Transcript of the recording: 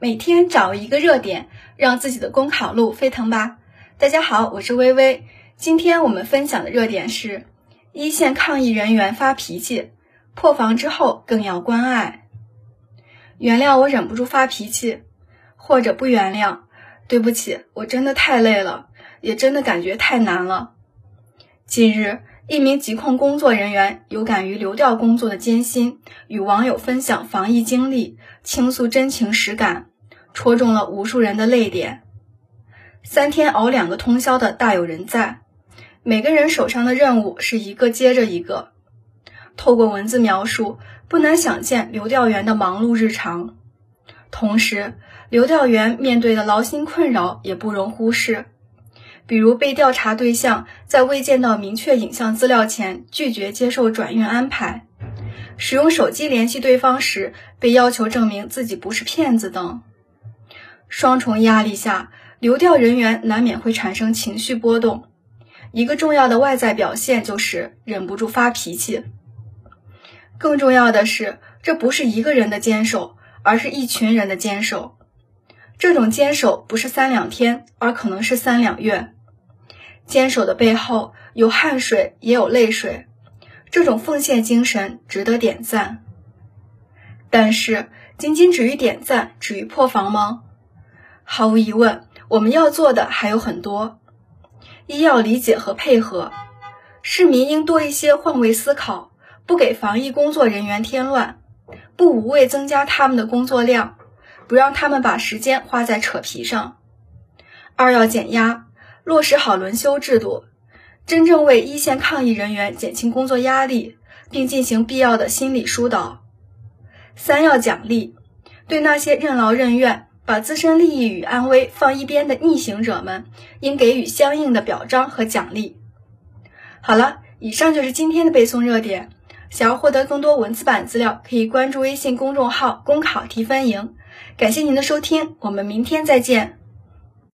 每天找一个热点，让自己的公考路飞腾吧！大家好，我是微微。今天我们分享的热点是：一线抗疫人员发脾气，破防之后更要关爱。原谅我忍不住发脾气，或者不原谅，对不起，我真的太累了，也真的感觉太难了。近日，一名疾控工作人员有感于流调工作的艰辛，与网友分享防疫经历，倾诉真情实感。戳中了无数人的泪点。三天熬两个通宵的大有人在，每个人手上的任务是一个接着一个。透过文字描述，不难想见流调员的忙碌日常。同时，流调员面对的劳心困扰也不容忽视，比如被调查对象在未见到明确影像资料前拒绝接受转运安排，使用手机联系对方时被要求证明自己不是骗子等。双重压力下，流调人员难免会产生情绪波动。一个重要的外在表现就是忍不住发脾气。更重要的是，这不是一个人的坚守，而是一群人的坚守。这种坚守不是三两天，而可能是三两月。坚守的背后有汗水，也有泪水。这种奉献精神值得点赞。但是，仅仅止于点赞，止于破防吗？毫无疑问，我们要做的还有很多。一要理解和配合，市民应多一些换位思考，不给防疫工作人员添乱，不无谓增加他们的工作量，不让他们把时间花在扯皮上。二要减压，落实好轮休制度，真正为一线抗疫人员减轻工作压力，并进行必要的心理疏导。三要奖励，对那些任劳任怨。把自身利益与安危放一边的逆行者们，应给予相应的表彰和奖励。好了，以上就是今天的背诵热点。想要获得更多文字版资料，可以关注微信公众号“公考提分营”。感谢您的收听，我们明天再见。